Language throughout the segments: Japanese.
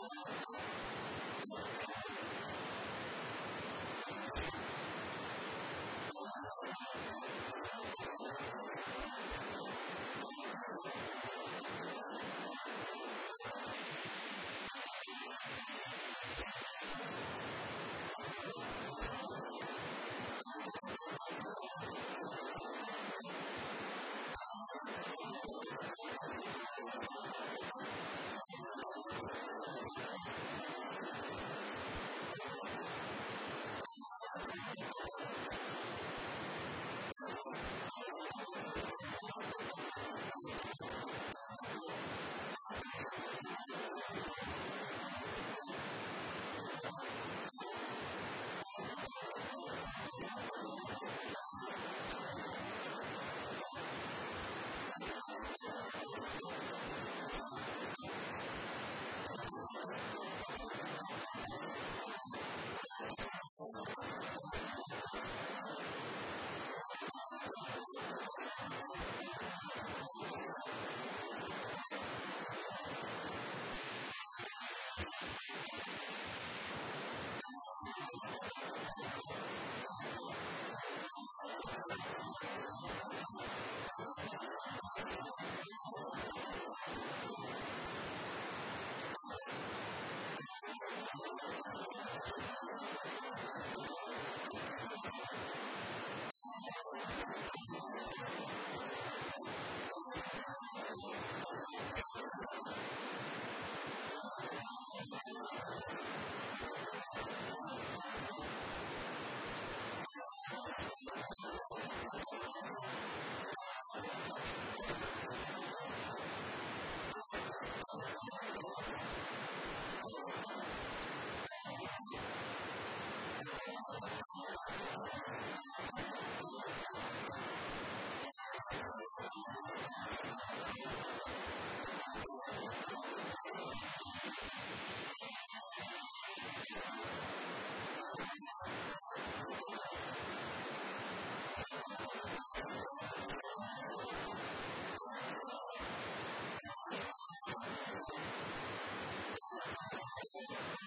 you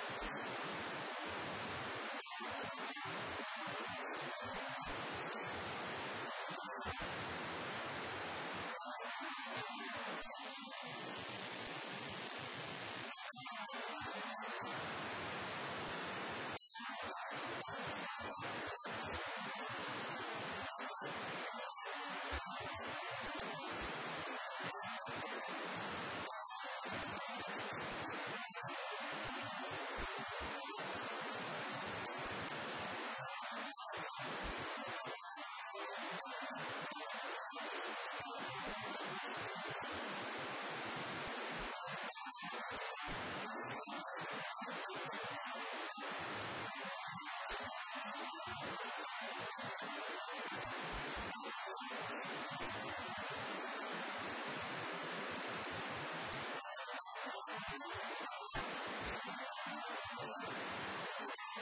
よし!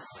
you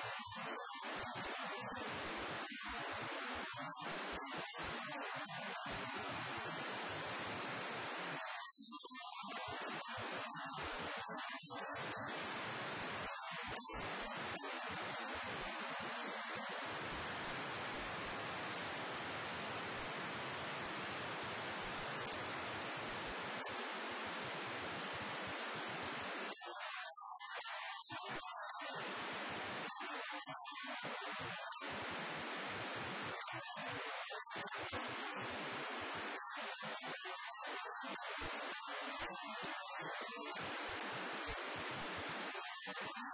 Thank you.